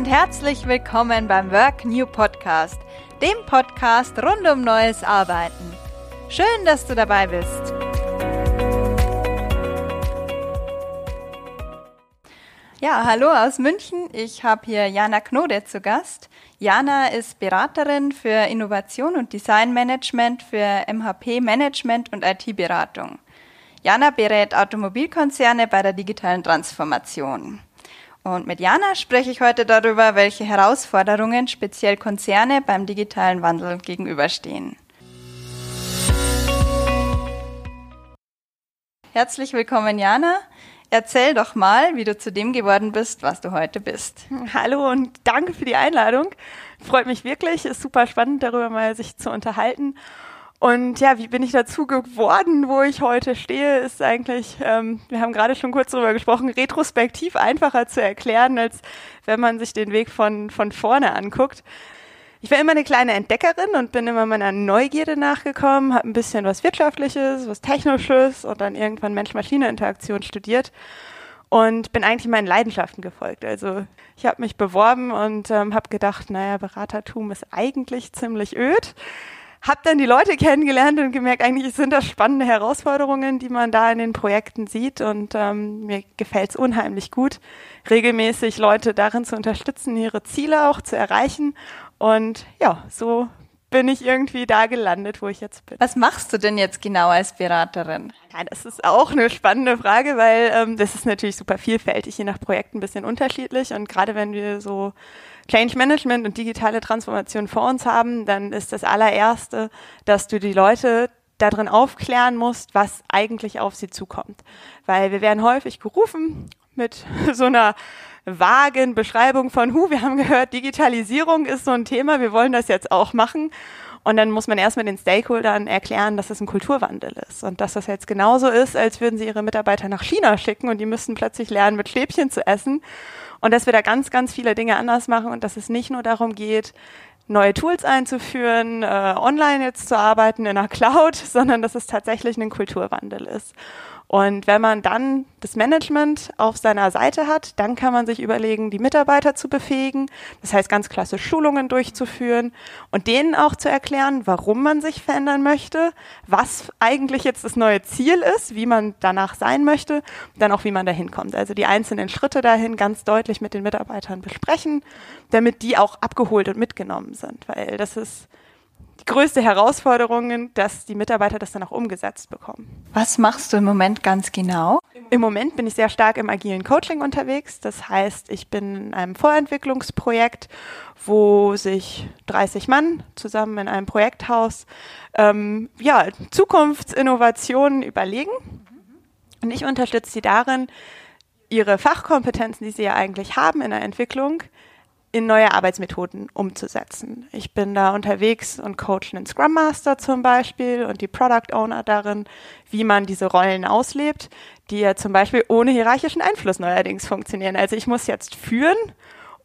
und herzlich willkommen beim Work New Podcast, dem Podcast rund um neues Arbeiten. Schön, dass du dabei bist. Ja, hallo aus München. Ich habe hier Jana Knode zu Gast. Jana ist Beraterin für Innovation und Designmanagement für MHP Management und IT-Beratung. Jana berät Automobilkonzerne bei der digitalen Transformation. Und mit Jana spreche ich heute darüber, welche Herausforderungen speziell Konzerne beim digitalen Wandel gegenüberstehen. Herzlich willkommen, Jana. Erzähl doch mal, wie du zu dem geworden bist, was du heute bist. Hallo und danke für die Einladung. Freut mich wirklich, ist super spannend, darüber mal sich zu unterhalten. Und ja, wie bin ich dazu geworden, wo ich heute stehe, ist eigentlich, ähm, wir haben gerade schon kurz darüber gesprochen, retrospektiv einfacher zu erklären, als wenn man sich den Weg von, von vorne anguckt. Ich war immer eine kleine Entdeckerin und bin immer meiner Neugierde nachgekommen, habe ein bisschen was Wirtschaftliches, was Technisches und dann irgendwann Mensch-Maschine-Interaktion studiert und bin eigentlich meinen Leidenschaften gefolgt. Also ich habe mich beworben und ähm, habe gedacht, naja, Beratertum ist eigentlich ziemlich öd. Hab dann die Leute kennengelernt und gemerkt, eigentlich sind das spannende Herausforderungen, die man da in den Projekten sieht. Und ähm, mir gefällt es unheimlich gut, regelmäßig Leute darin zu unterstützen, ihre Ziele auch zu erreichen und ja, so bin ich irgendwie da gelandet, wo ich jetzt bin. Was machst du denn jetzt genau als Beraterin? Ja, das ist auch eine spannende Frage, weil ähm, das ist natürlich super vielfältig, je nach Projekt ein bisschen unterschiedlich. Und gerade wenn wir so Change Management und digitale Transformation vor uns haben, dann ist das allererste, dass du die Leute darin aufklären musst, was eigentlich auf sie zukommt. Weil wir werden häufig gerufen mit so einer vagen Beschreibung von, hu, wir haben gehört, Digitalisierung ist so ein Thema, wir wollen das jetzt auch machen. Und dann muss man erstmal den Stakeholdern erklären, dass es ein Kulturwandel ist und dass das jetzt genauso ist, als würden sie ihre Mitarbeiter nach China schicken und die müssten plötzlich lernen, mit Stäbchen zu essen. Und dass wir da ganz, ganz viele Dinge anders machen und dass es nicht nur darum geht, neue Tools einzuführen, äh, online jetzt zu arbeiten in der Cloud, sondern dass es tatsächlich ein Kulturwandel ist. Und wenn man dann das Management auf seiner Seite hat, dann kann man sich überlegen, die Mitarbeiter zu befähigen, das heißt ganz klassisch Schulungen durchzuführen und denen auch zu erklären, warum man sich verändern möchte, was eigentlich jetzt das neue Ziel ist, wie man danach sein möchte, dann auch wie man dahin kommt. Also die einzelnen Schritte dahin ganz deutlich mit den Mitarbeitern besprechen, damit die auch abgeholt und mitgenommen sind, weil das ist größte Herausforderung, dass die Mitarbeiter das dann auch umgesetzt bekommen. Was machst du im Moment ganz genau? Im Moment bin ich sehr stark im agilen Coaching unterwegs. Das heißt, ich bin in einem Vorentwicklungsprojekt, wo sich 30 Mann zusammen in einem Projekthaus ähm, ja, Zukunftsinnovationen überlegen. Und ich unterstütze sie darin, ihre Fachkompetenzen, die sie ja eigentlich haben in der Entwicklung, in neue Arbeitsmethoden umzusetzen. Ich bin da unterwegs und coache einen Scrum Master zum Beispiel und die Product Owner darin, wie man diese Rollen auslebt, die ja zum Beispiel ohne hierarchischen Einfluss neuerdings funktionieren. Also ich muss jetzt führen,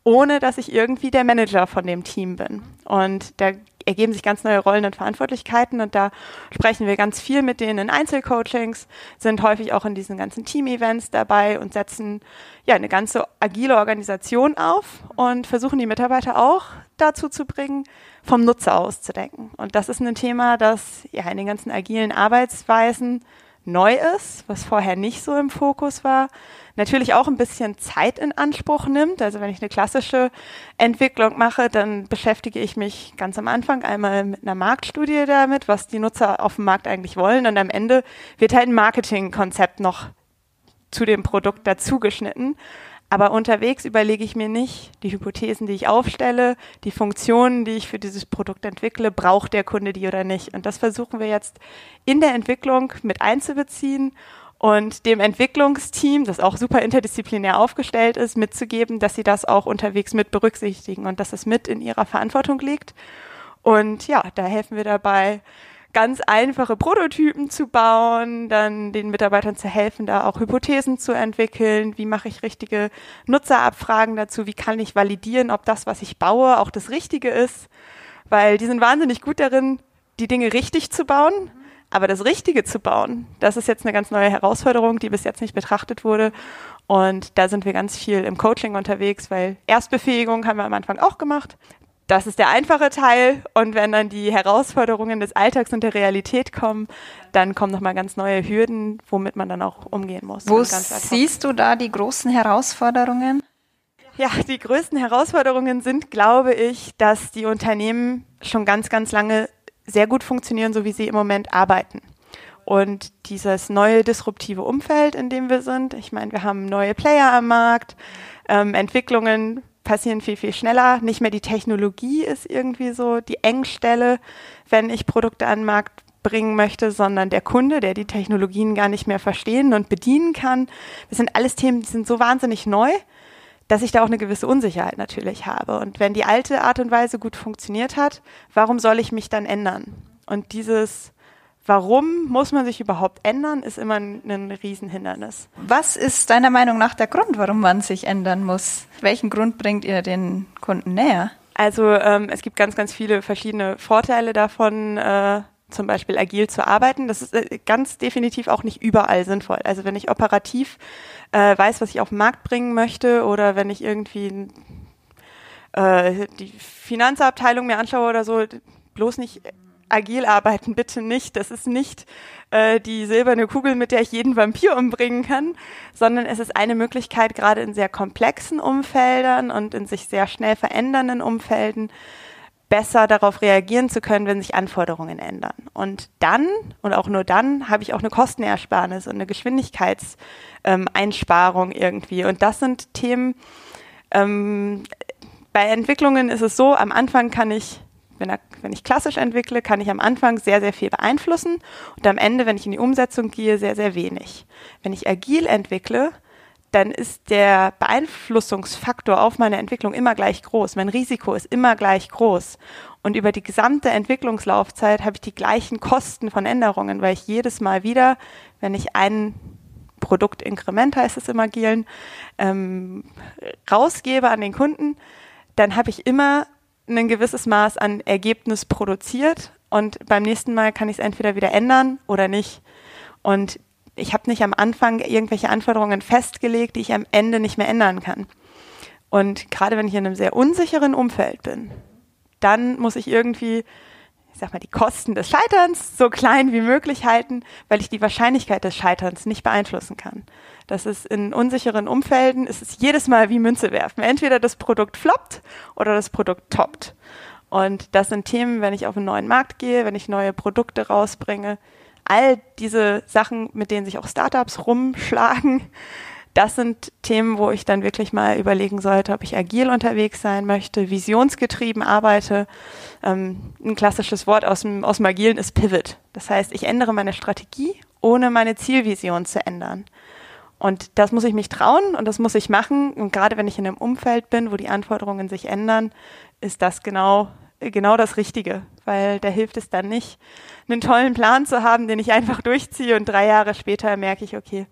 ohne dass ich irgendwie der Manager von dem Team bin. Und da ergeben sich ganz neue Rollen und Verantwortlichkeiten und da sprechen wir ganz viel mit denen in Einzelcoachings, sind häufig auch in diesen ganzen Team-Events dabei und setzen ja eine ganze agile Organisation auf und versuchen die Mitarbeiter auch dazu zu bringen, vom Nutzer auszudenken. Und das ist ein Thema, das ja in den ganzen agilen Arbeitsweisen neu ist, was vorher nicht so im Fokus war, natürlich auch ein bisschen Zeit in Anspruch nimmt. Also wenn ich eine klassische Entwicklung mache, dann beschäftige ich mich ganz am Anfang einmal mit einer Marktstudie damit, was die Nutzer auf dem Markt eigentlich wollen. Und am Ende wird halt ein Marketingkonzept noch zu dem Produkt dazugeschnitten. Aber unterwegs überlege ich mir nicht die Hypothesen, die ich aufstelle, die Funktionen, die ich für dieses Produkt entwickle, braucht der Kunde die oder nicht. Und das versuchen wir jetzt in der Entwicklung mit einzubeziehen und dem Entwicklungsteam, das auch super interdisziplinär aufgestellt ist, mitzugeben, dass sie das auch unterwegs mit berücksichtigen und dass es mit in ihrer Verantwortung liegt. Und ja, da helfen wir dabei, ganz einfache Prototypen zu bauen, dann den Mitarbeitern zu helfen, da auch Hypothesen zu entwickeln. Wie mache ich richtige Nutzerabfragen dazu? Wie kann ich validieren, ob das, was ich baue, auch das Richtige ist? Weil die sind wahnsinnig gut darin, die Dinge richtig zu bauen, Aber das Richtige zu bauen, das ist jetzt eine ganz neue Herausforderung, die bis jetzt nicht betrachtet wurde. Und da sind wir ganz viel im Coaching unterwegs, weil Erstbefähigung haben wir am Anfang auch gemacht. Das ist der einfache Teil. Und wenn dann die Herausforderungen des Alltags und der Realität kommen, dann kommen nochmal ganz neue Hürden, womit man dann auch umgehen muss. Wo siehst du da die großen Herausforderungen? Ja, die größten Herausforderungen sind, glaube ich, dass die Unternehmen schon ganz, ganz lange sehr gut funktionieren, so wie sie im Moment arbeiten. Und dieses neue disruptive Umfeld, in dem wir sind, ich meine, wir haben neue Player am Markt, ähm, Entwicklungen passieren viel, viel schneller. Nicht mehr die Technologie ist irgendwie so die Engstelle, wenn ich Produkte an den Markt bringen möchte, sondern der Kunde, der die Technologien gar nicht mehr verstehen und bedienen kann. Das sind alles Themen, die sind so wahnsinnig neu, dass ich da auch eine gewisse Unsicherheit natürlich habe. Und wenn die alte Art und Weise gut funktioniert hat, warum soll ich mich dann ändern? Und dieses Warum muss man sich überhaupt ändern, ist immer ein, ein Riesenhindernis. Was ist deiner Meinung nach der Grund, warum man sich ändern muss? Welchen Grund bringt ihr den Kunden näher? Also ähm, es gibt ganz, ganz viele verschiedene Vorteile davon, äh, zum Beispiel agil zu arbeiten. Das ist äh, ganz definitiv auch nicht überall sinnvoll. Also wenn ich operativ äh, weiß, was ich auf den Markt bringen möchte oder wenn ich irgendwie äh, die Finanzabteilung mir anschaue oder so, bloß nicht agil arbeiten, bitte nicht. Das ist nicht äh, die silberne Kugel, mit der ich jeden Vampir umbringen kann, sondern es ist eine Möglichkeit, gerade in sehr komplexen Umfeldern und in sich sehr schnell verändernden Umfelden besser darauf reagieren zu können, wenn sich Anforderungen ändern. Und dann, und auch nur dann, habe ich auch eine Kostenersparnis und eine Geschwindigkeitseinsparung ähm, irgendwie. Und das sind Themen, ähm, bei Entwicklungen ist es so, am Anfang kann ich wenn, er, wenn ich klassisch entwickle, kann ich am Anfang sehr, sehr viel beeinflussen und am Ende, wenn ich in die Umsetzung gehe, sehr, sehr wenig. Wenn ich agil entwickle, dann ist der Beeinflussungsfaktor auf meine Entwicklung immer gleich groß. Mein Risiko ist immer gleich groß. Und über die gesamte Entwicklungslaufzeit habe ich die gleichen Kosten von Änderungen, weil ich jedes Mal wieder, wenn ich ein Produktinkrement, heißt es im Agilen, ähm, rausgebe an den Kunden, dann habe ich immer ein gewisses Maß an Ergebnis produziert und beim nächsten Mal kann ich es entweder wieder ändern oder nicht. Und ich habe nicht am Anfang irgendwelche Anforderungen festgelegt, die ich am Ende nicht mehr ändern kann. Und gerade wenn ich in einem sehr unsicheren Umfeld bin, dann muss ich irgendwie ich sag mal, die Kosten des Scheiterns so klein wie möglich halten, weil ich die Wahrscheinlichkeit des Scheiterns nicht beeinflussen kann. Das ist in unsicheren Umfelden, ist es jedes Mal wie Münze werfen. Entweder das Produkt floppt oder das Produkt toppt. Und das sind Themen, wenn ich auf einen neuen Markt gehe, wenn ich neue Produkte rausbringe, all diese Sachen, mit denen sich auch Startups rumschlagen, das sind Themen, wo ich dann wirklich mal überlegen sollte, ob ich agil unterwegs sein möchte, visionsgetrieben arbeite. Ähm, ein klassisches Wort aus dem, aus dem Agilen ist Pivot. Das heißt, ich ändere meine Strategie, ohne meine Zielvision zu ändern. Und das muss ich mich trauen und das muss ich machen. Und gerade wenn ich in einem Umfeld bin, wo die Anforderungen sich ändern, ist das genau, genau das Richtige. Weil da hilft es dann nicht, einen tollen Plan zu haben, den ich einfach durchziehe und drei Jahre später merke ich, okay,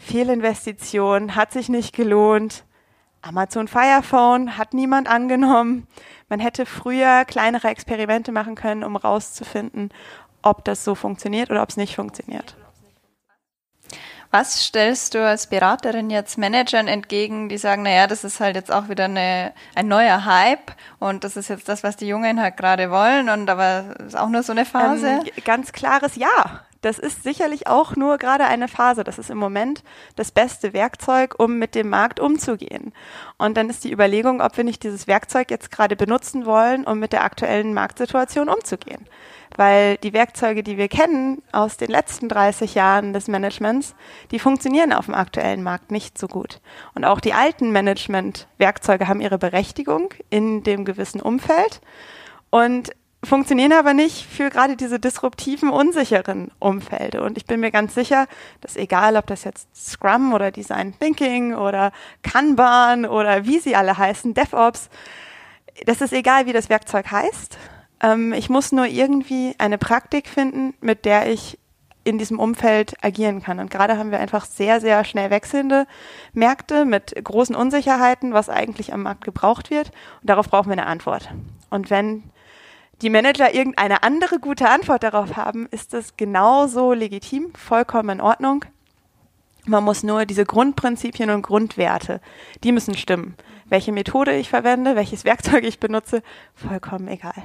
Fehlinvestition, hat sich nicht gelohnt. Amazon Fire Phone hat niemand angenommen. Man hätte früher kleinere Experimente machen können, um rauszufinden, ob das so funktioniert oder ob es nicht funktioniert. Was stellst du als Beraterin jetzt Managern entgegen, die sagen, naja, das ist halt jetzt auch wieder eine, ein neuer Hype und das ist jetzt das, was die Jungen halt gerade wollen und aber ist auch nur so eine Phase? Ähm, ganz klares Ja das ist sicherlich auch nur gerade eine Phase. Das ist im Moment das beste Werkzeug, um mit dem Markt umzugehen. Und dann ist die Überlegung, ob wir nicht dieses Werkzeug jetzt gerade benutzen wollen, um mit der aktuellen Marktsituation umzugehen. Weil die Werkzeuge, die wir kennen aus den letzten 30 Jahren des Managements, die funktionieren auf dem aktuellen Markt nicht so gut. Und auch die alten Management-Werkzeuge haben ihre Berechtigung in dem gewissen Umfeld. Und funktionieren aber nicht für gerade diese disruptiven, unsicheren Umfelder. Und ich bin mir ganz sicher, dass egal, ob das jetzt Scrum oder Design Thinking oder Kanban oder wie sie alle heißen, DevOps, das ist egal, wie das Werkzeug heißt. Ähm, ich muss nur irgendwie eine Praktik finden, mit der ich in diesem Umfeld agieren kann. Und gerade haben wir einfach sehr, sehr schnell wechselnde Märkte mit großen Unsicherheiten, was eigentlich am Markt gebraucht wird. Und darauf brauchen wir eine Antwort. Und wenn die Manager irgendeine andere gute Antwort darauf haben, ist das genauso legitim, vollkommen in Ordnung. Man muss nur diese Grundprinzipien und Grundwerte, die müssen stimmen. Welche Methode ich verwende, welches Werkzeug ich benutze, vollkommen egal.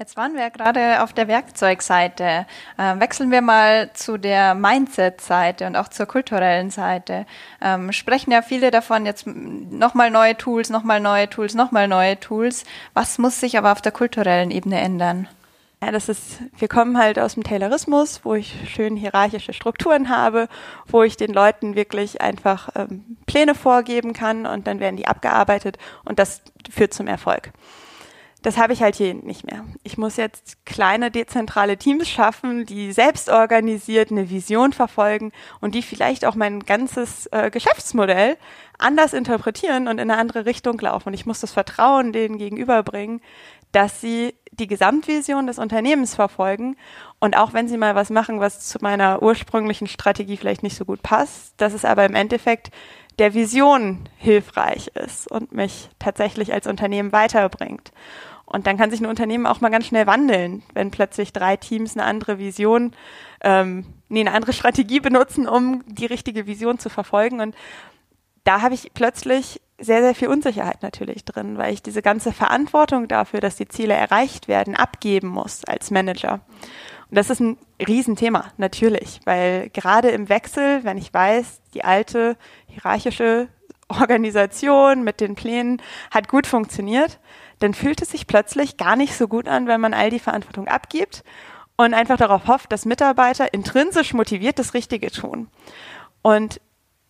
Jetzt waren wir ja gerade auf der Werkzeugseite. Ähm, wechseln wir mal zu der Mindset-Seite und auch zur kulturellen Seite. Ähm, sprechen ja viele davon, jetzt nochmal neue Tools, nochmal neue Tools, nochmal neue Tools. Was muss sich aber auf der kulturellen Ebene ändern? Ja, das ist, wir kommen halt aus dem Taylorismus, wo ich schön hierarchische Strukturen habe, wo ich den Leuten wirklich einfach ähm, Pläne vorgeben kann und dann werden die abgearbeitet und das führt zum Erfolg. Das habe ich halt hier nicht mehr. Ich muss jetzt kleine dezentrale Teams schaffen, die selbst organisiert eine Vision verfolgen und die vielleicht auch mein ganzes äh, Geschäftsmodell anders interpretieren und in eine andere Richtung laufen. Und ich muss das Vertrauen denen gegenüberbringen, dass sie die Gesamtvision des Unternehmens verfolgen und auch wenn sie mal was machen, was zu meiner ursprünglichen Strategie vielleicht nicht so gut passt, dass es aber im Endeffekt der Vision hilfreich ist und mich tatsächlich als Unternehmen weiterbringt. Und dann kann sich ein Unternehmen auch mal ganz schnell wandeln, wenn plötzlich drei Teams eine andere Vision, ähm, nee, eine andere Strategie benutzen, um die richtige Vision zu verfolgen. Und da habe ich plötzlich sehr, sehr viel Unsicherheit natürlich drin, weil ich diese ganze Verantwortung dafür, dass die Ziele erreicht werden, abgeben muss als Manager. Und das ist ein Riesenthema, natürlich, weil gerade im Wechsel, wenn ich weiß, die alte hierarchische Organisation mit den Plänen hat gut funktioniert, dann fühlt es sich plötzlich gar nicht so gut an, wenn man all die Verantwortung abgibt und einfach darauf hofft, dass Mitarbeiter intrinsisch motiviert das Richtige tun. Und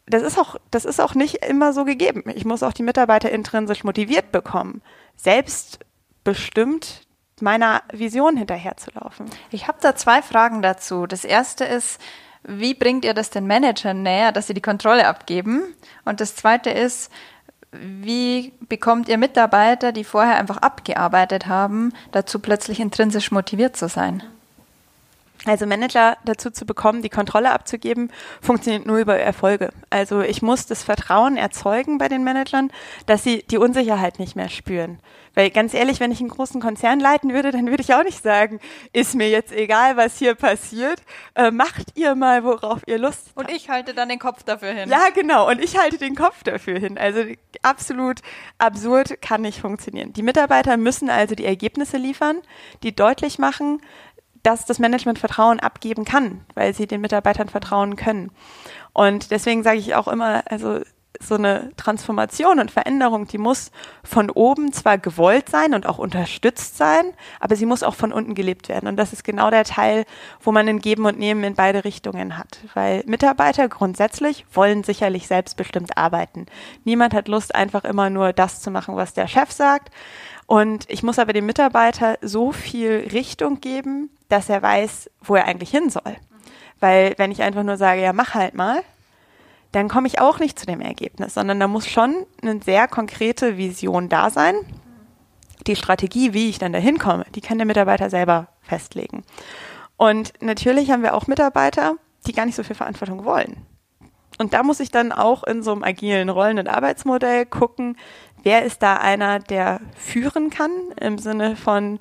das ist auch, das ist auch nicht immer so gegeben. Ich muss auch die Mitarbeiter intrinsisch motiviert bekommen, selbstbestimmt meiner Vision hinterherzulaufen. Ich habe da zwei Fragen dazu. Das erste ist, wie bringt ihr das den Managern näher, dass sie die Kontrolle abgeben? Und das zweite ist, wie bekommt ihr Mitarbeiter, die vorher einfach abgearbeitet haben, dazu plötzlich intrinsisch motiviert zu sein? Also Manager dazu zu bekommen, die Kontrolle abzugeben, funktioniert nur über Erfolge. Also ich muss das Vertrauen erzeugen bei den Managern, dass sie die Unsicherheit nicht mehr spüren. Weil ganz ehrlich, wenn ich einen großen Konzern leiten würde, dann würde ich auch nicht sagen, ist mir jetzt egal, was hier passiert, äh, macht ihr mal, worauf ihr Lust habt. Und ich halte dann den Kopf dafür hin. Ja, genau. Und ich halte den Kopf dafür hin. Also absolut absurd kann nicht funktionieren. Die Mitarbeiter müssen also die Ergebnisse liefern, die deutlich machen, dass das Management Vertrauen abgeben kann, weil sie den Mitarbeitern vertrauen können. Und deswegen sage ich auch immer, also so eine Transformation und Veränderung, die muss von oben zwar gewollt sein und auch unterstützt sein, aber sie muss auch von unten gelebt werden. Und das ist genau der Teil, wo man ein Geben und Nehmen in beide Richtungen hat. Weil Mitarbeiter grundsätzlich wollen sicherlich selbstbestimmt arbeiten. Niemand hat Lust, einfach immer nur das zu machen, was der Chef sagt. Und ich muss aber dem Mitarbeiter so viel Richtung geben, dass er weiß, wo er eigentlich hin soll. Weil wenn ich einfach nur sage, ja, mach halt mal, dann komme ich auch nicht zu dem Ergebnis, sondern da muss schon eine sehr konkrete Vision da sein. Die Strategie, wie ich dann dahin komme, die kann der Mitarbeiter selber festlegen. Und natürlich haben wir auch Mitarbeiter, die gar nicht so viel Verantwortung wollen. Und da muss ich dann auch in so einem agilen Rollen- und Arbeitsmodell gucken, wer ist da einer, der führen kann, im Sinne von,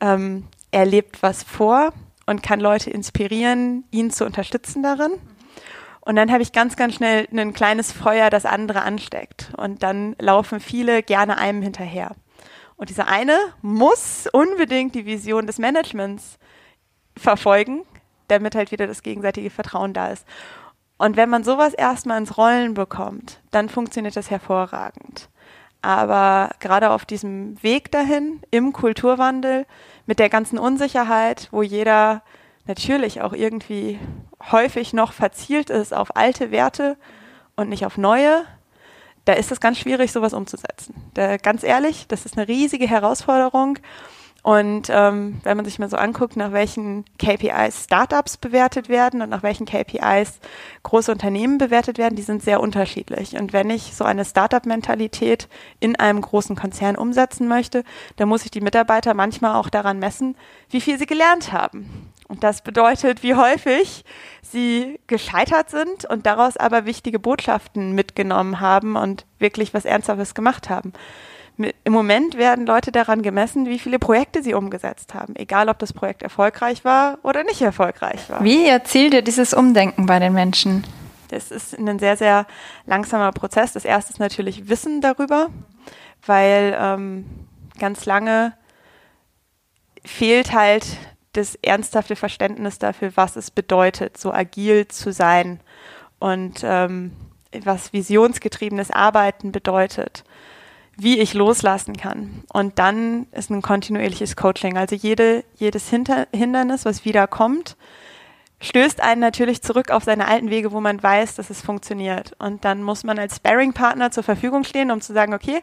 ähm, er lebt was vor und kann Leute inspirieren, ihn zu unterstützen darin. Und dann habe ich ganz, ganz schnell ein kleines Feuer, das andere ansteckt. Und dann laufen viele gerne einem hinterher. Und dieser eine muss unbedingt die Vision des Managements verfolgen, damit halt wieder das gegenseitige Vertrauen da ist. Und wenn man sowas erstmal ins Rollen bekommt, dann funktioniert das hervorragend. Aber gerade auf diesem Weg dahin, im Kulturwandel, mit der ganzen Unsicherheit, wo jeder natürlich auch irgendwie häufig noch verzielt ist auf alte Werte und nicht auf neue, da ist es ganz schwierig, sowas umzusetzen. Da, ganz ehrlich, das ist eine riesige Herausforderung. Und ähm, wenn man sich mal so anguckt, nach welchen KPIs Startups bewertet werden und nach welchen KPIs große Unternehmen bewertet werden, die sind sehr unterschiedlich. Und wenn ich so eine Startup-Mentalität in einem großen Konzern umsetzen möchte, dann muss ich die Mitarbeiter manchmal auch daran messen, wie viel sie gelernt haben. Und das bedeutet, wie häufig sie gescheitert sind und daraus aber wichtige Botschaften mitgenommen haben und wirklich was Ernsthaftes gemacht haben. Im Moment werden Leute daran gemessen, wie viele Projekte sie umgesetzt haben, egal ob das Projekt erfolgreich war oder nicht erfolgreich war. Wie erzielt ihr dieses Umdenken bei den Menschen? Das ist ein sehr, sehr langsamer Prozess. Das erste ist natürlich Wissen darüber, weil ähm, ganz lange fehlt halt das ernsthafte Verständnis dafür, was es bedeutet, so agil zu sein und ähm, was visionsgetriebenes Arbeiten bedeutet wie ich loslassen kann. Und dann ist ein kontinuierliches Coaching. Also jede, jedes Hinter Hindernis, was wieder kommt, stößt einen natürlich zurück auf seine alten Wege, wo man weiß, dass es funktioniert. Und dann muss man als Sparring-Partner zur Verfügung stehen, um zu sagen, okay,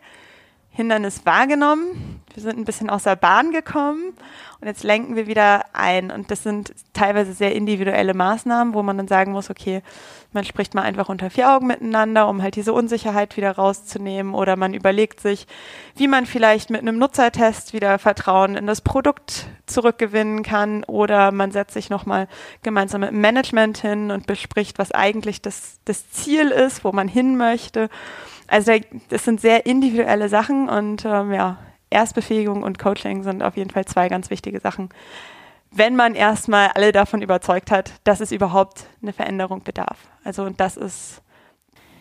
Hindernis wahrgenommen, wir sind ein bisschen aus der Bahn gekommen und jetzt lenken wir wieder ein. Und das sind teilweise sehr individuelle Maßnahmen, wo man dann sagen muss, okay, man spricht mal einfach unter vier Augen miteinander, um halt diese Unsicherheit wieder rauszunehmen. Oder man überlegt sich, wie man vielleicht mit einem Nutzertest wieder Vertrauen in das Produkt zurückgewinnen kann. Oder man setzt sich nochmal gemeinsam mit dem Management hin und bespricht, was eigentlich das, das Ziel ist, wo man hin möchte. Also das sind sehr individuelle Sachen und ähm, ja, Erstbefähigung und Coaching sind auf jeden Fall zwei ganz wichtige Sachen, wenn man erstmal alle davon überzeugt hat, dass es überhaupt eine Veränderung bedarf. Also und das ist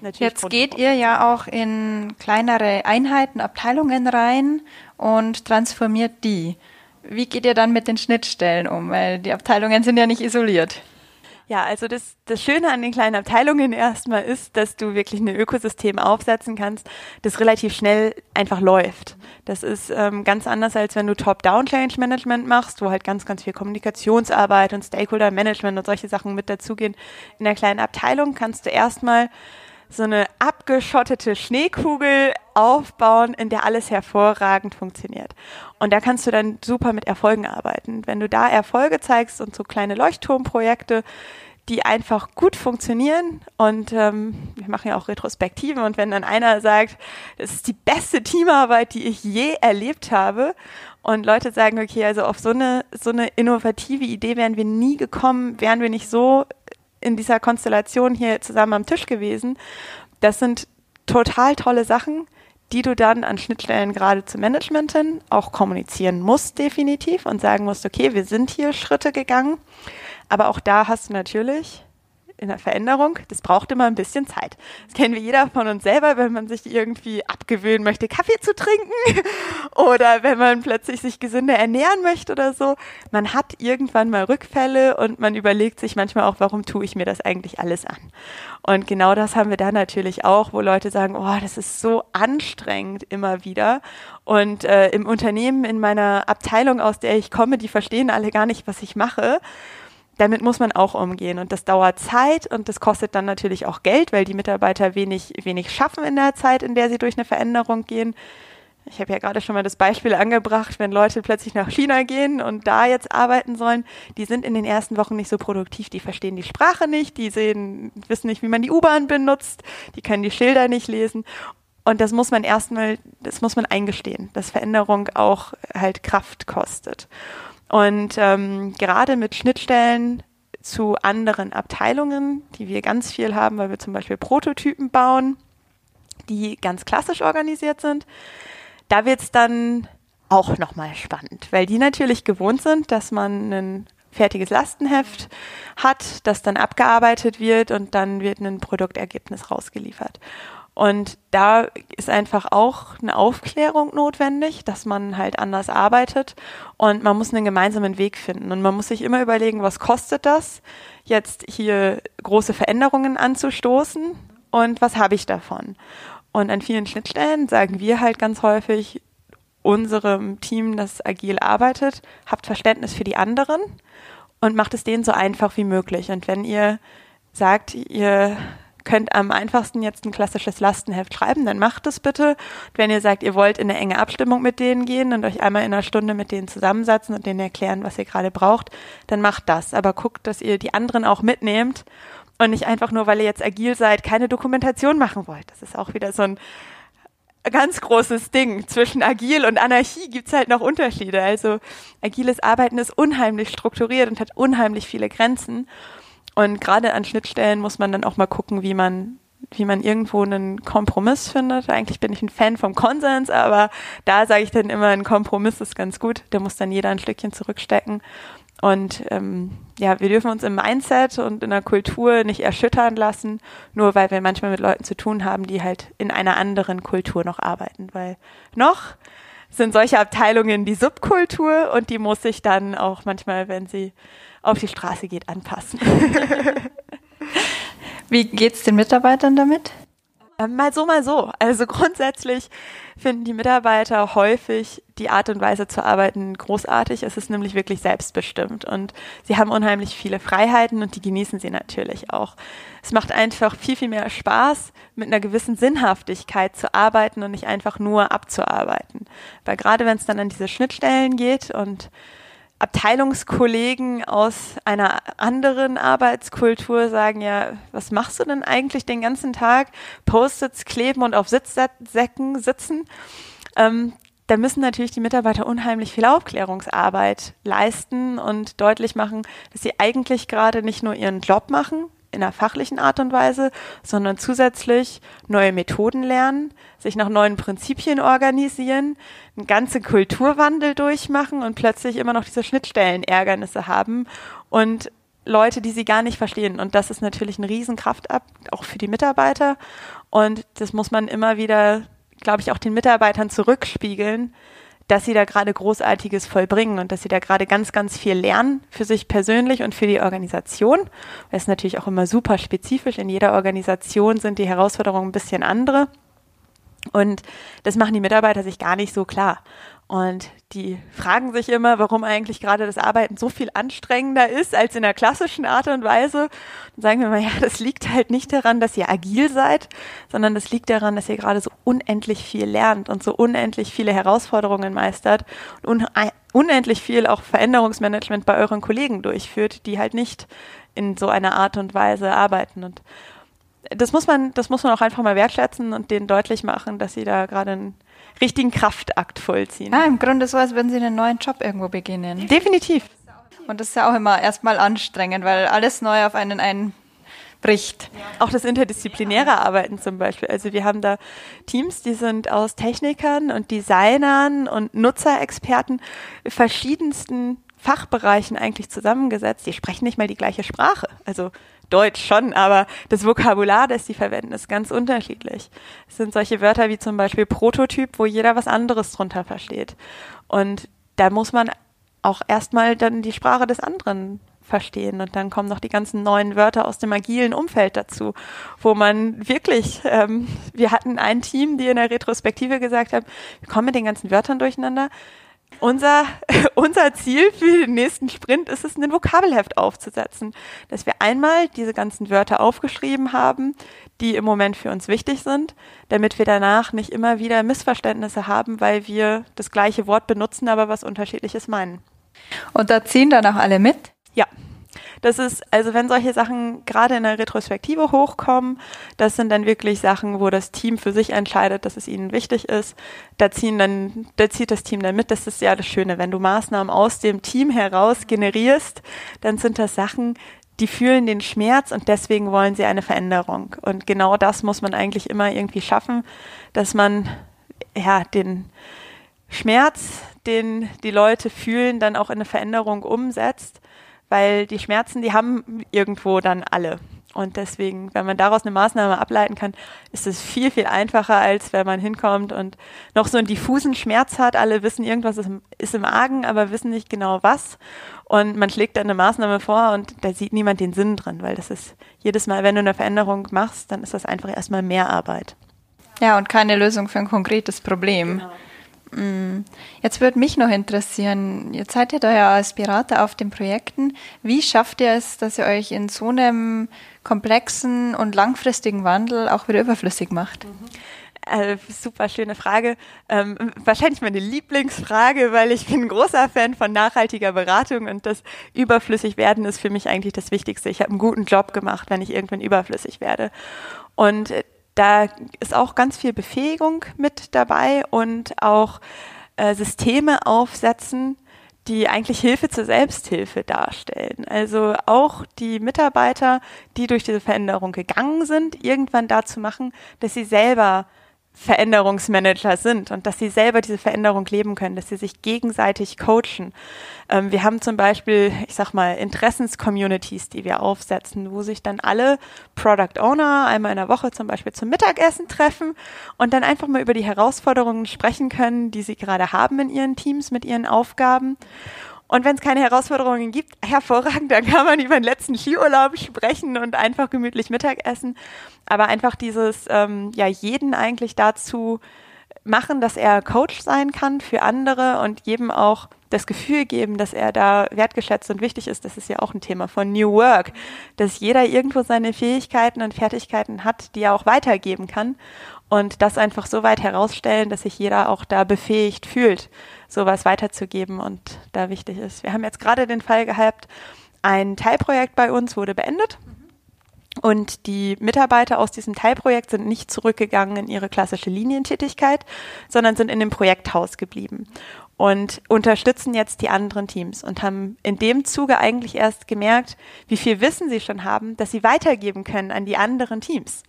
natürlich. Jetzt geht ihr ja auch in kleinere Einheiten, Abteilungen rein und transformiert die. Wie geht ihr dann mit den Schnittstellen um? Weil die Abteilungen sind ja nicht isoliert. Ja, also das, das Schöne an den kleinen Abteilungen erstmal ist, dass du wirklich ein Ökosystem aufsetzen kannst, das relativ schnell einfach läuft. Das ist ähm, ganz anders, als wenn du Top-Down-Change-Management machst, wo halt ganz, ganz viel Kommunikationsarbeit und Stakeholder-Management und solche Sachen mit dazugehen. In der kleinen Abteilung kannst du erstmal so eine abgeschottete Schneekugel aufbauen, in der alles hervorragend funktioniert. Und da kannst du dann super mit Erfolgen arbeiten. Wenn du da Erfolge zeigst und so kleine Leuchtturmprojekte, die einfach gut funktionieren und ähm, wir machen ja auch Retrospektiven und wenn dann einer sagt, das ist die beste Teamarbeit, die ich je erlebt habe und Leute sagen, okay, also auf so eine, so eine innovative Idee wären wir nie gekommen, wären wir nicht so in dieser Konstellation hier zusammen am Tisch gewesen. Das sind total tolle Sachen, die du dann an Schnittstellen gerade zum Management hin auch kommunizieren musst definitiv und sagen musst, okay, wir sind hier Schritte gegangen. Aber auch da hast du natürlich in der Veränderung, das braucht immer ein bisschen Zeit. Das kennen wir jeder von uns selber, wenn man sich irgendwie abgewöhnen möchte, Kaffee zu trinken oder wenn man plötzlich sich gesünder ernähren möchte oder so. Man hat irgendwann mal Rückfälle und man überlegt sich manchmal auch, warum tue ich mir das eigentlich alles an? Und genau das haben wir da natürlich auch, wo Leute sagen, oh, das ist so anstrengend immer wieder. Und äh, im Unternehmen, in meiner Abteilung, aus der ich komme, die verstehen alle gar nicht, was ich mache damit muss man auch umgehen. Und das dauert Zeit und das kostet dann natürlich auch Geld, weil die Mitarbeiter wenig, wenig schaffen in der Zeit, in der sie durch eine Veränderung gehen. Ich habe ja gerade schon mal das Beispiel angebracht, wenn Leute plötzlich nach China gehen und da jetzt arbeiten sollen, die sind in den ersten Wochen nicht so produktiv, die verstehen die Sprache nicht, die sehen, wissen nicht, wie man die U-Bahn benutzt, die können die Schilder nicht lesen. Und das muss man erstmal, das muss man eingestehen, dass Veränderung auch halt Kraft kostet. Und ähm, gerade mit Schnittstellen zu anderen Abteilungen, die wir ganz viel haben, weil wir zum Beispiel Prototypen bauen, die ganz klassisch organisiert sind, da wird es dann auch nochmal spannend, weil die natürlich gewohnt sind, dass man ein fertiges Lastenheft hat, das dann abgearbeitet wird und dann wird ein Produktergebnis rausgeliefert. Und da ist einfach auch eine Aufklärung notwendig, dass man halt anders arbeitet und man muss einen gemeinsamen Weg finden. Und man muss sich immer überlegen, was kostet das, jetzt hier große Veränderungen anzustoßen und was habe ich davon. Und an vielen Schnittstellen sagen wir halt ganz häufig unserem Team, das agil arbeitet, habt Verständnis für die anderen und macht es denen so einfach wie möglich. Und wenn ihr sagt, ihr könnt am einfachsten jetzt ein klassisches Lastenheft schreiben, dann macht es bitte. Und wenn ihr sagt, ihr wollt in eine enge Abstimmung mit denen gehen und euch einmal in einer Stunde mit denen zusammensetzen und denen erklären, was ihr gerade braucht, dann macht das. Aber guckt, dass ihr die anderen auch mitnehmt und nicht einfach nur, weil ihr jetzt agil seid, keine Dokumentation machen wollt. Das ist auch wieder so ein ganz großes Ding. Zwischen agil und Anarchie gibt's halt noch Unterschiede. Also agiles Arbeiten ist unheimlich strukturiert und hat unheimlich viele Grenzen. Und gerade an Schnittstellen muss man dann auch mal gucken, wie man wie man irgendwo einen Kompromiss findet. Eigentlich bin ich ein Fan vom Konsens, aber da sage ich dann immer, ein Kompromiss ist ganz gut. Da muss dann jeder ein Stückchen zurückstecken. Und ähm, ja, wir dürfen uns im Mindset und in der Kultur nicht erschüttern lassen, nur weil wir manchmal mit Leuten zu tun haben, die halt in einer anderen Kultur noch arbeiten. Weil noch sind solche Abteilungen die Subkultur und die muss sich dann auch manchmal, wenn sie auf die Straße geht, anpassen. Wie geht's den Mitarbeitern damit? Ähm, mal so, mal so. Also grundsätzlich finden die Mitarbeiter häufig die Art und Weise zu arbeiten großartig. Es ist nämlich wirklich selbstbestimmt und sie haben unheimlich viele Freiheiten und die genießen sie natürlich auch. Es macht einfach viel, viel mehr Spaß, mit einer gewissen Sinnhaftigkeit zu arbeiten und nicht einfach nur abzuarbeiten. Weil gerade wenn es dann an diese Schnittstellen geht und Abteilungskollegen aus einer anderen Arbeitskultur sagen ja, was machst du denn eigentlich den ganzen Tag? Post-its kleben und auf Sitzsäcken sitzen. Ähm, da müssen natürlich die Mitarbeiter unheimlich viel Aufklärungsarbeit leisten und deutlich machen, dass sie eigentlich gerade nicht nur ihren Job machen, in einer fachlichen Art und Weise, sondern zusätzlich neue Methoden lernen, sich nach neuen Prinzipien organisieren, einen ganzen Kulturwandel durchmachen und plötzlich immer noch diese Schnittstellenärgernisse haben und Leute, die sie gar nicht verstehen. Und das ist natürlich ein Riesenkraftakt, auch für die Mitarbeiter. Und das muss man immer wieder, glaube ich, auch den Mitarbeitern zurückspiegeln, dass sie da gerade Großartiges vollbringen und dass sie da gerade ganz, ganz viel lernen für sich persönlich und für die Organisation. Das ist natürlich auch immer super spezifisch. In jeder Organisation sind die Herausforderungen ein bisschen andere. Und das machen die Mitarbeiter sich gar nicht so klar. Und die fragen sich immer, warum eigentlich gerade das Arbeiten so viel anstrengender ist als in der klassischen Art und Weise. Und sagen wir mal, ja, das liegt halt nicht daran, dass ihr agil seid, sondern das liegt daran, dass ihr gerade so unendlich viel lernt und so unendlich viele Herausforderungen meistert und unendlich viel auch Veränderungsmanagement bei euren Kollegen durchführt, die halt nicht in so einer Art und Weise arbeiten. Und das muss man, das muss man auch einfach mal wertschätzen und denen deutlich machen, dass sie da gerade einen richtigen Kraftakt vollziehen. Ja, im Grunde so, als würden sie einen neuen Job irgendwo beginnen. Definitiv. Und das ist ja auch immer erstmal anstrengend, weil alles neu auf einen einbricht. Auch das interdisziplinäre Arbeiten zum Beispiel. Also wir haben da Teams, die sind aus Technikern und Designern und Nutzerexperten verschiedensten Fachbereichen eigentlich zusammengesetzt. Die sprechen nicht mal die gleiche Sprache. Also Deutsch schon, aber das Vokabular, das sie verwenden, ist ganz unterschiedlich. Es sind solche Wörter wie zum Beispiel Prototyp, wo jeder was anderes drunter versteht. Und da muss man auch erstmal dann die Sprache des anderen verstehen. Und dann kommen noch die ganzen neuen Wörter aus dem agilen Umfeld dazu, wo man wirklich, ähm, wir hatten ein Team, die in der Retrospektive gesagt haben, wir kommen mit den ganzen Wörtern durcheinander. Unser, unser Ziel für den nächsten Sprint ist es, ein Vokabelheft aufzusetzen, dass wir einmal diese ganzen Wörter aufgeschrieben haben, die im Moment für uns wichtig sind, damit wir danach nicht immer wieder Missverständnisse haben, weil wir das gleiche Wort benutzen, aber was unterschiedliches meinen. Und da ziehen dann auch alle mit? Ja, das ist, also wenn solche Sachen gerade in der Retrospektive hochkommen, das sind dann wirklich Sachen, wo das Team für sich entscheidet, dass es ihnen wichtig ist. Da ziehen dann, da zieht das Team dann mit. Das ist ja das Schöne. Wenn du Maßnahmen aus dem Team heraus generierst, dann sind das Sachen, die fühlen den Schmerz und deswegen wollen sie eine Veränderung. Und genau das muss man eigentlich immer irgendwie schaffen, dass man ja den Schmerz, den die Leute fühlen, dann auch in eine Veränderung umsetzt weil die Schmerzen, die haben irgendwo dann alle. Und deswegen, wenn man daraus eine Maßnahme ableiten kann, ist es viel, viel einfacher, als wenn man hinkommt und noch so einen diffusen Schmerz hat. Alle wissen, irgendwas ist im, ist im Argen, aber wissen nicht genau was. Und man schlägt dann eine Maßnahme vor und da sieht niemand den Sinn drin, weil das ist jedes Mal, wenn du eine Veränderung machst, dann ist das einfach erstmal mehr Arbeit. Ja, und keine Lösung für ein konkretes Problem. Genau. Mm. Jetzt würde mich noch interessieren, jetzt seid ihr da ja als Berater auf den Projekten. Wie schafft ihr es, dass ihr euch in so einem komplexen und langfristigen Wandel auch wieder überflüssig macht? Mhm. Äh, super schöne Frage. Ähm, wahrscheinlich meine Lieblingsfrage, weil ich bin großer Fan von nachhaltiger Beratung und das überflüssig werden ist für mich eigentlich das Wichtigste. Ich habe einen guten Job gemacht, wenn ich irgendwann überflüssig werde. Und da ist auch ganz viel Befähigung mit dabei und auch äh, Systeme aufsetzen, die eigentlich Hilfe zur Selbsthilfe darstellen. Also auch die Mitarbeiter, die durch diese Veränderung gegangen sind, irgendwann dazu machen, dass sie selber Veränderungsmanager sind und dass sie selber diese Veränderung leben können, dass sie sich gegenseitig coachen. Ähm, wir haben zum Beispiel, ich sag mal, Interessenscommunities, die wir aufsetzen, wo sich dann alle Product Owner einmal in der Woche zum Beispiel zum Mittagessen treffen und dann einfach mal über die Herausforderungen sprechen können, die sie gerade haben in ihren Teams mit ihren Aufgaben. Und wenn es keine Herausforderungen gibt, hervorragend, dann kann man über den letzten Skiurlaub sprechen und einfach gemütlich Mittagessen. Aber einfach dieses, ähm, ja, jeden eigentlich dazu machen, dass er Coach sein kann für andere und jedem auch das Gefühl geben, dass er da wertgeschätzt und wichtig ist. Das ist ja auch ein Thema von New Work, dass jeder irgendwo seine Fähigkeiten und Fertigkeiten hat, die er auch weitergeben kann und das einfach so weit herausstellen, dass sich jeder auch da befähigt fühlt, sowas weiterzugeben und da wichtig ist. Wir haben jetzt gerade den Fall gehabt, ein Teilprojekt bei uns wurde beendet. Und die Mitarbeiter aus diesem Teilprojekt sind nicht zurückgegangen in ihre klassische Linientätigkeit, sondern sind in dem Projekthaus geblieben und unterstützen jetzt die anderen Teams und haben in dem Zuge eigentlich erst gemerkt, wie viel Wissen sie schon haben, dass sie weitergeben können an die anderen Teams.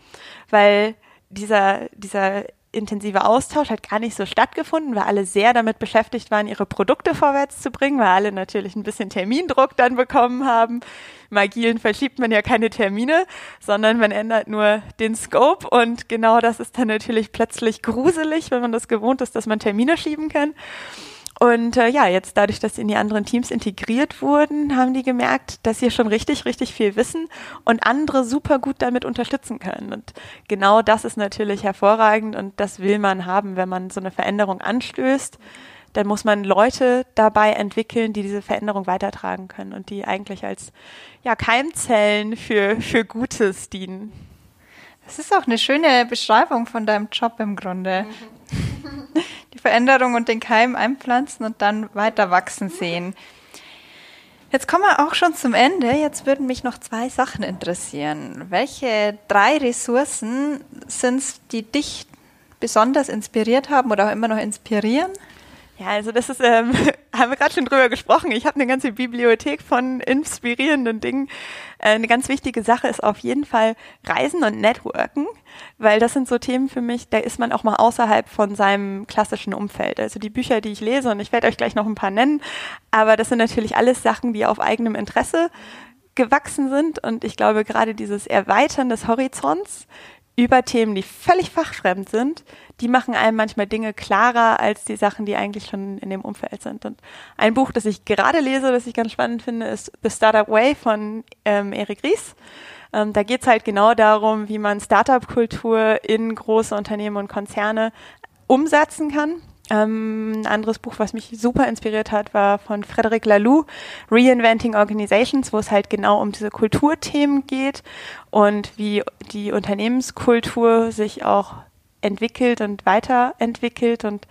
Weil dieser, dieser intensive Austausch hat gar nicht so stattgefunden, weil alle sehr damit beschäftigt waren, ihre Produkte vorwärts zu bringen, weil alle natürlich ein bisschen Termindruck dann bekommen haben. Im Agilen verschiebt man ja keine Termine, sondern man ändert nur den Scope und genau das ist dann natürlich plötzlich gruselig, wenn man das gewohnt ist, dass man Termine schieben kann. Und äh, ja, jetzt dadurch, dass sie in die anderen Teams integriert wurden, haben die gemerkt, dass sie schon richtig, richtig viel wissen und andere super gut damit unterstützen können. Und genau das ist natürlich hervorragend und das will man haben, wenn man so eine Veränderung anstößt. Dann muss man Leute dabei entwickeln, die diese Veränderung weitertragen können und die eigentlich als ja, Keimzellen für, für Gutes dienen. Das ist auch eine schöne Beschreibung von deinem Job im Grunde. Die Veränderung und den Keim einpflanzen und dann weiter wachsen sehen. Jetzt kommen wir auch schon zum Ende. Jetzt würden mich noch zwei Sachen interessieren. Welche drei Ressourcen sind es, die dich besonders inspiriert haben oder auch immer noch inspirieren? Ja, also das ist, ähm, haben wir gerade schon drüber gesprochen. Ich habe eine ganze Bibliothek von inspirierenden Dingen. Äh, eine ganz wichtige Sache ist auf jeden Fall Reisen und Networken, weil das sind so Themen für mich, da ist man auch mal außerhalb von seinem klassischen Umfeld. Also die Bücher, die ich lese, und ich werde euch gleich noch ein paar nennen, aber das sind natürlich alles Sachen, die auf eigenem Interesse gewachsen sind. Und ich glaube, gerade dieses Erweitern des Horizonts über Themen, die völlig fachfremd sind, die machen einem manchmal Dinge klarer als die Sachen, die eigentlich schon in dem Umfeld sind. Und ein Buch, das ich gerade lese, das ich ganz spannend finde, ist The Startup Way von ähm, Erik Ries. Ähm, da geht es halt genau darum, wie man Startup-Kultur in große Unternehmen und Konzerne umsetzen kann. Ähm, ein anderes Buch, was mich super inspiriert hat, war von Frederic Laloux, Reinventing Organizations, wo es halt genau um diese Kulturthemen geht und wie die Unternehmenskultur sich auch entwickelt und weiterentwickelt. Und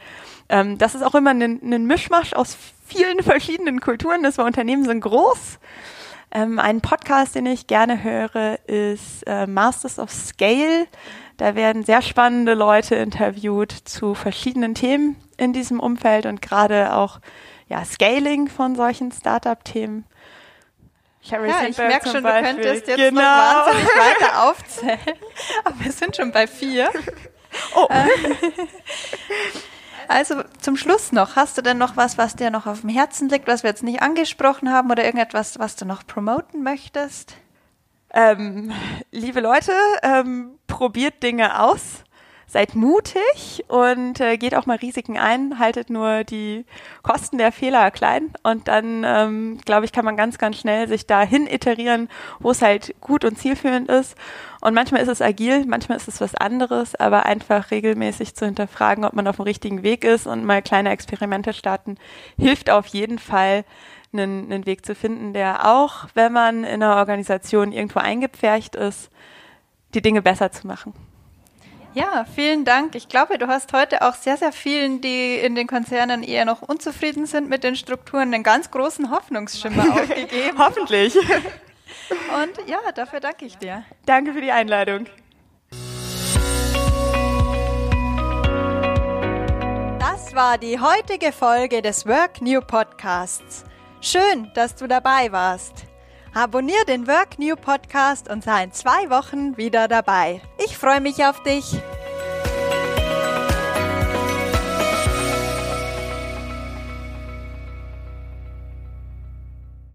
ähm, das ist auch immer ein, ein Mischmasch aus vielen verschiedenen Kulturen. Das war Unternehmen sind groß. Ähm, ein Podcast, den ich gerne höre, ist äh, Masters of Scale. Da werden sehr spannende Leute interviewt zu verschiedenen Themen in diesem Umfeld und gerade auch ja, Scaling von solchen Startup-Themen. Sherry ja, ich merke schon, Beispiel. du könntest jetzt genau. noch wahnsinnig weiter aufzählen. Aber wir sind schon bei vier. Oh. Äh, also zum Schluss noch, hast du denn noch was, was dir noch auf dem Herzen liegt, was wir jetzt nicht angesprochen haben oder irgendetwas, was du noch promoten möchtest? Ähm, liebe Leute, ähm, probiert Dinge aus seid mutig und äh, geht auch mal Risiken ein, haltet nur die Kosten der Fehler klein und dann, ähm, glaube ich, kann man ganz, ganz schnell sich dahin iterieren, wo es halt gut und zielführend ist. Und manchmal ist es agil, manchmal ist es was anderes, aber einfach regelmäßig zu hinterfragen, ob man auf dem richtigen Weg ist und mal kleine Experimente starten, hilft auf jeden Fall, einen, einen Weg zu finden, der auch, wenn man in einer Organisation irgendwo eingepfercht ist, die Dinge besser zu machen. Ja, vielen Dank. Ich glaube, du hast heute auch sehr, sehr vielen, die in den Konzernen eher noch unzufrieden sind mit den Strukturen, einen ganz großen Hoffnungsschimmer aufgegeben. Hoffentlich. Und ja, dafür danke ich dir. Danke für die Einladung. Das war die heutige Folge des Work New Podcasts. Schön, dass du dabei warst. Abonnier den Work New Podcast und sei in zwei Wochen wieder dabei. Ich freue mich auf dich.